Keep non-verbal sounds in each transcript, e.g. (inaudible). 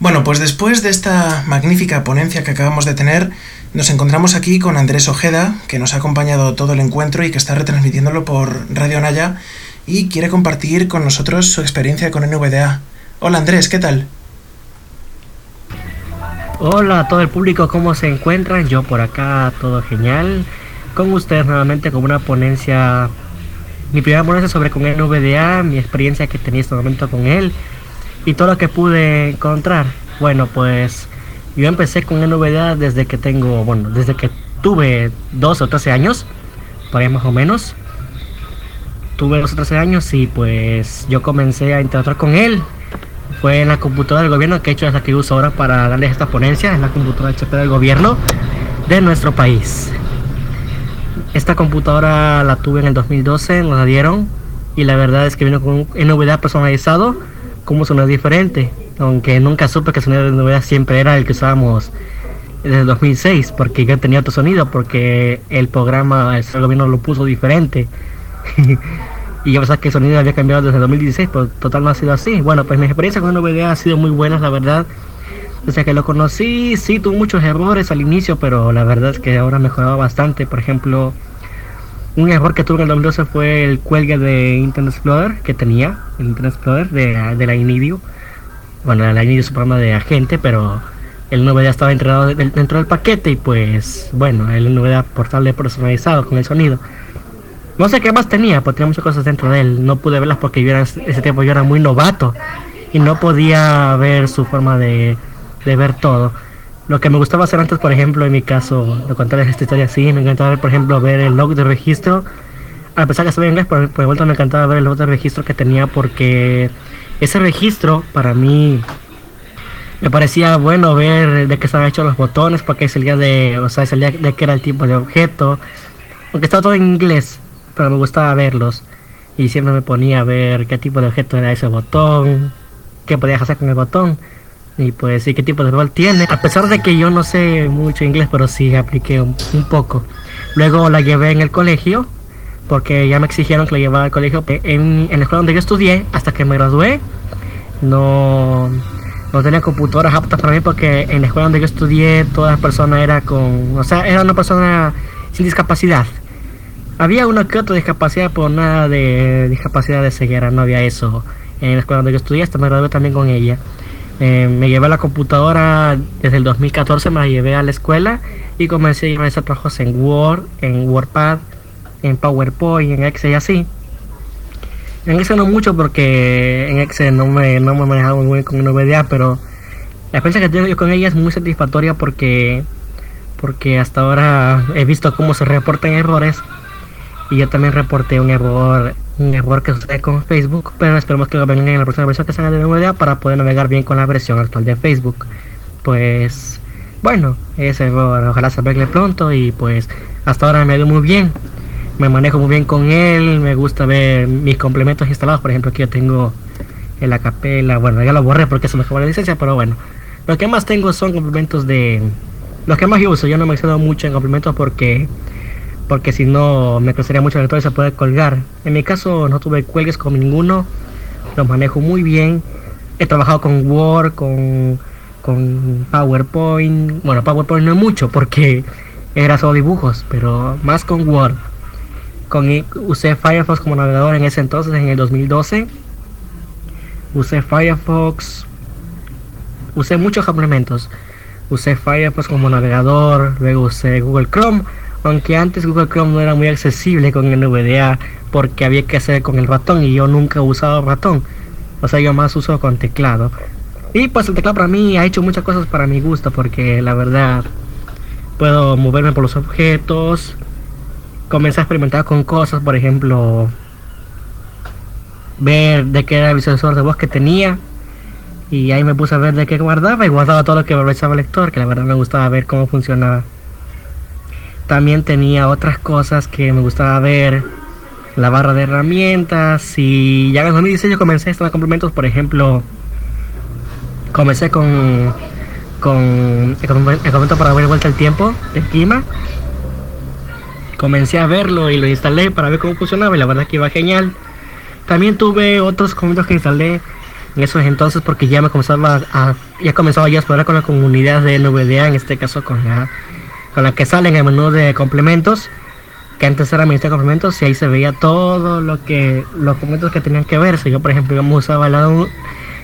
Bueno, pues después de esta magnífica ponencia que acabamos de tener, nos encontramos aquí con Andrés Ojeda, que nos ha acompañado todo el encuentro y que está retransmitiéndolo por Radio Naya y quiere compartir con nosotros su experiencia con NVDA. Hola Andrés, ¿qué tal? Hola a todo el público, ¿cómo se encuentran? Yo por acá, todo genial. Con ustedes nuevamente con una ponencia, mi primera ponencia sobre con NVDA, mi experiencia que tenía este momento con él y todo lo que pude encontrar. Bueno, pues yo empecé con NVDA desde que tengo, bueno, desde que tuve 12 o 13 años, por ahí más o menos. Tuve 12 o 13 años y pues yo comencé a interactuar con él. Fue en la computadora del gobierno que he hecho es la que uso ahora para darles esta ponencia, es la computadora HP del gobierno de nuestro país. Esta computadora la tuve en el 2012, nos la dieron y la verdad es que vino con un NVDA personalizado como sonido diferente, aunque nunca supe que el sonido de novedad siempre era el que usábamos desde el 2006, porque yo tenía otro sonido, porque el programa, el gobierno lo puso diferente. (laughs) y yo pensaba que el sonido había cambiado desde el 2016, pero total no ha sido así. Bueno, pues mi experiencia con NVDA ha sido muy buena, la verdad. Desde que lo conocí, sí, tuvo muchos errores al inicio, pero la verdad es que ahora mejoraba bastante. Por ejemplo, un error que tuve en el 2012 fue el cuelgue de Internet Explorer que tenía, el Internet Explorer de, de la. Bueno, la Inidio es un programa de agente, pero el ya estaba entrenado dentro del paquete y pues bueno, el novedad portable personalizado con el sonido. No sé qué más tenía, pues tenía muchas cosas dentro de él. No pude verlas porque yo era, ese tiempo yo era muy novato y no podía ver su forma de, de ver todo. Lo que me gustaba hacer antes, por ejemplo, en mi caso, de contarles esta historia así, me encantaba ver, por ejemplo, ver el log de registro. A pesar que sabía inglés, por, por vuelta me encantaba ver el log de registro que tenía porque ese registro para mí me parecía bueno ver de qué estaban hechos los botones, porque salía de, o sea, salía de qué era el tipo de objeto. Aunque estaba todo en inglés, pero me gustaba verlos. Y siempre me ponía a ver qué tipo de objeto era ese botón, qué podías hacer con el botón y pues sí qué tipo de rol tiene. A pesar de que yo no sé mucho inglés, pero sí apliqué un, poco. Luego la llevé en el colegio, porque ya me exigieron que la llevara al colegio. En, en la escuela donde yo estudié, hasta que me gradué, no, no tenía computadoras aptas para mí, porque en la escuela donde yo estudié, todas las personas era con, o sea, era una persona sin discapacidad. Había una que otra discapacidad, pero nada de discapacidad de ceguera, no había eso. En la escuela donde yo estudié, hasta me gradué también con ella. Eh, me llevé la computadora desde el 2014, me la llevé a la escuela y comencé a hacer trabajos en Word, en WordPad, en PowerPoint, en Excel y así. En Excel no mucho porque en Excel no me, no me manejaba muy bien con NVDA, pero la experiencia que tengo yo con ella es muy satisfactoria porque, porque hasta ahora he visto cómo se reportan errores y yo también reporté un error que sucede con Facebook, pero esperemos que lo vengan en la próxima versión que salga de NVDA para poder navegar bien con la versión actual de Facebook. Pues bueno, ese ojalá se arregle pronto y pues hasta ahora me ha ido muy bien. Me manejo muy bien con él, me gusta ver mis complementos instalados, por ejemplo aquí yo tengo el acapela, bueno ya lo borré porque se me acabó la licencia, pero bueno. Lo que más tengo son complementos de... Los que más yo uso, yo no me excedo mucho en complementos porque porque si no me costaría mucho el se puede colgar. En mi caso no tuve cuelgues con ninguno, los manejo muy bien. He trabajado con Word, con, con PowerPoint. Bueno, PowerPoint no es mucho porque era solo dibujos, pero más con Word. Con, usé Firefox como navegador en ese entonces, en el 2012. Usé Firefox. Usé muchos complementos. Usé Firefox como navegador, luego usé Google Chrome aunque antes Google Chrome no era muy accesible con el NVDA porque había que hacer con el ratón y yo nunca he usado ratón. O sea, yo más uso con teclado. Y pues el teclado para mí ha hecho muchas cosas para mi gusto porque la verdad puedo moverme por los objetos. Comencé a experimentar con cosas, por ejemplo, ver de qué era el visualizador de voz que tenía. Y ahí me puse a ver de qué guardaba y guardaba todo lo que aprovechaba el lector, que la verdad me gustaba ver cómo funcionaba. También tenía otras cosas que me gustaba ver. La barra de herramientas. Y ya en 2016 yo comencé a estos complementos. Por ejemplo, comencé con, con el complemento para ver vuelta el tiempo de clima. Comencé a verlo y lo instalé para ver cómo funcionaba. Y la verdad que iba genial. También tuve otros complementos que instalé en esos entonces porque ya me comenzaba a, ya comenzaba ya a explorar con la comunidad de NVDA, en este caso con la, con la que sale en el menú de complementos, que antes era ministro de complementos y ahí se veía todo lo que, los complementos que tenían que verse. Yo por ejemplo, yo usaba la,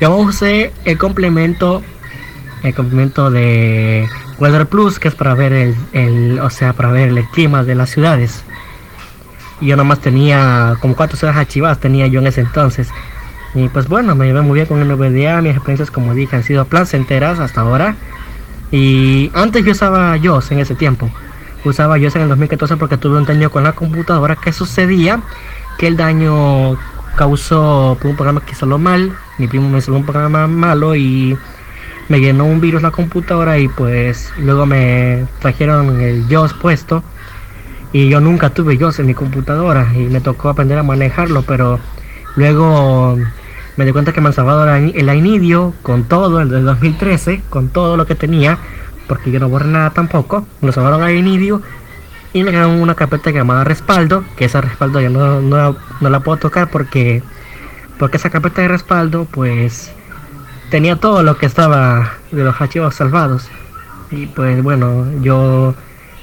yo usé el complemento, el complemento de Weather Plus, que es para ver el, el, o sea, para ver el clima de las ciudades. Y yo nomás tenía como cuatro ciudades archivadas tenía yo en ese entonces. Y pues bueno, me llevé muy bien con el NVDA, mis experiencias como dije han sido placenteras hasta ahora. Y antes yo usaba JOS en ese tiempo. Usaba JOS en el 2014 porque tuve un daño con la computadora que sucedía que el daño causó por un programa que salió mal. Mi primo me instaló un programa malo y me llenó un virus la computadora y pues luego me trajeron el JOS puesto y yo nunca tuve JOS en mi computadora y me tocó aprender a manejarlo pero luego me di cuenta que me han salvado el Inidio con todo, el del 2013, con todo lo que tenía, porque yo no borré nada tampoco, me lo salvaron a Inidio y me dieron una carpeta llamada respaldo, que esa respaldo ya no, no, no la puedo tocar porque porque esa carpeta de respaldo pues tenía todo lo que estaba de los archivos salvados. Y pues bueno, yo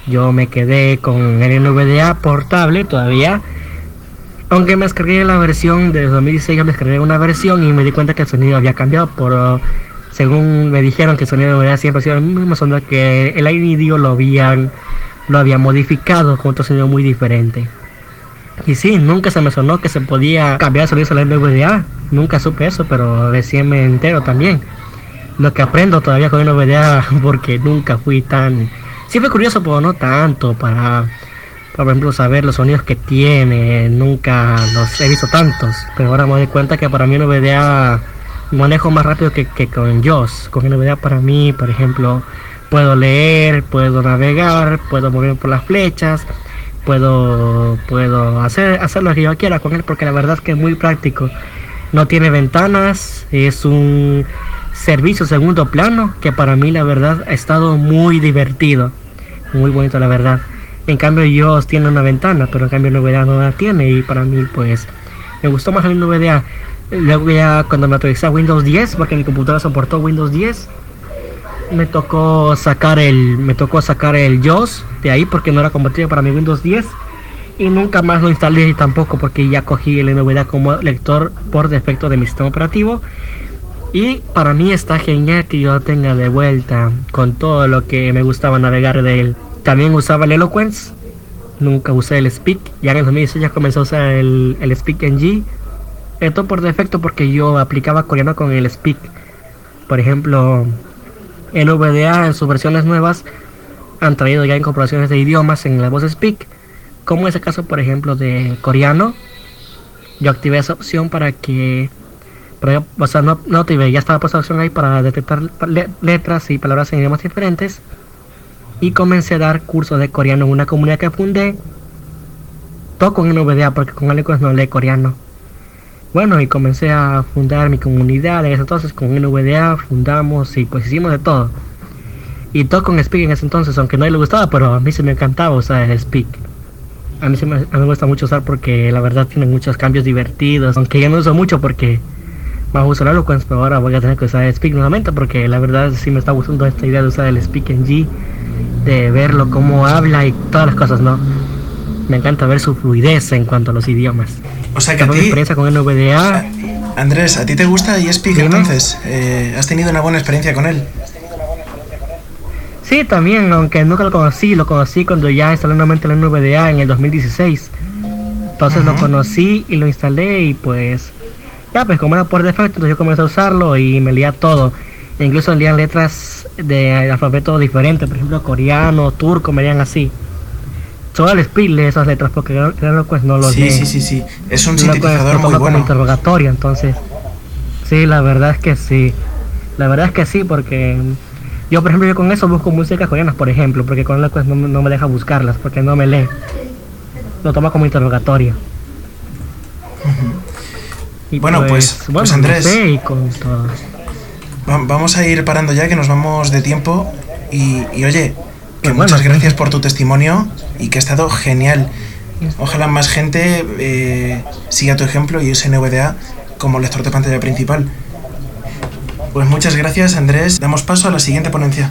yo me quedé con el NVDA portable todavía. Aunque me descargué la versión de 2016, me descargué una versión y me di cuenta que el sonido había cambiado. Por, según me dijeron que el sonido NVDA siempre sido el mismo sonido que el iVideo lo habían lo había modificado con otro sonido muy diferente. Y sí, nunca se me sonó que se podía cambiar el sonido de la NVDA. Nunca supe eso, pero recién me entero también. Lo que aprendo todavía con NVDA (laughs) porque nunca fui tan... Fue curioso, pero no tanto para, por ejemplo, saber los sonidos que tiene. Nunca los he visto tantos. Pero ahora me doy cuenta que para mí NVDA manejo más rápido que, que con JOS. Con NVDA para mí, por ejemplo, puedo leer, puedo navegar, puedo mover por las flechas puedo puedo hacer hacer lo que yo quiera con él porque la verdad es que es muy práctico no tiene ventanas es un servicio segundo plano que para mí la verdad ha estado muy divertido muy bonito la verdad en cambio yo tiene una ventana pero en cambio NVDA no la tiene. Y para mí pues me gustó más el NVDA luego ya cuando me actualicé a Windows 10 porque mi computadora soportó Windows 10 me tocó sacar el me tocó sacar el JOS de ahí porque no era compatible para mi Windows 10 y nunca más lo instalé tampoco porque ya cogí el NVDA como lector por defecto de mi sistema operativo. Y para mí está genial que yo tenga de vuelta con todo lo que me gustaba navegar de él también usaba el Eloquence nunca usé el Speak ya en el 2016 ya comenzó a usar el, el Speak NG esto por defecto porque yo aplicaba coreano con el Speak por ejemplo NVDA en sus versiones nuevas han traído ya incorporaciones de idiomas en la voz Speak, como es el caso, por ejemplo, de coreano. Yo activé esa opción para que, o sea, no, no activé, ya estaba puesta la opción ahí para detectar letras y palabras en idiomas diferentes. Y comencé a dar cursos de coreano en una comunidad que fundé. Todo con NVDA, porque con Alecos no lee coreano. Bueno, y comencé a fundar mi comunidad en ese entonces con NVDA, fundamos y pues hicimos de todo. Y todo con Speak en ese entonces, aunque no le gustaba, pero a mí se me encantaba usar el Speak. A mí, se me, me gusta mucho usar porque la verdad tiene muchos cambios divertidos, aunque ya no uso mucho porque bajo usar Eloquence, pero ahora voy a tener que usar el Speak nuevamente porque la verdad sí me está gustando esta idea de usar el Speak en G, de verlo cómo habla y todas las cosas, ¿no? Me encanta ver su fluidez en cuanto a los idiomas. O sea que a ti, experiencia con NVDA. Andrés, ¿a ti te gusta eSpeak entonces? Eh, ¿Has tenido una buena experiencia con él? Sí, también, aunque nunca lo conocí, lo conocí cuando ya instalé nuevamente la NVDA en el 2016. Entonces uh -huh. lo conocí y lo instalé y pues ya pues como era por defecto, entonces yo comencé a usarlo y me leía todo. E incluso leían letras de alfabeto diferente, por ejemplo coreano, turco, me leían así. Solo el speed lee esas letras porque claro, pues no lo sí, lee. Sí, sí, sí, es un sintetizador muy bueno. Como interrogatorio, entonces. Sí, la verdad es que sí. La verdad es que sí, porque yo, por ejemplo, yo con eso busco músicas coreanas, por ejemplo, porque con Eloquence no, no me deja buscarlas, porque no me lee. Lo toma como interrogatorio. Uh -huh. Y bueno, pues, pues, bueno, pues Andrés. No sé, y con todo. Vamos a ir parando ya, que nos vamos de tiempo. Y, y oye, que muchas bueno, gracias por tu testimonio y que ha estado genial. Ojalá más gente eh, siga tu ejemplo y use NVDA como lector de pantalla principal. Pues muchas gracias Andrés. Damos paso a la siguiente ponencia.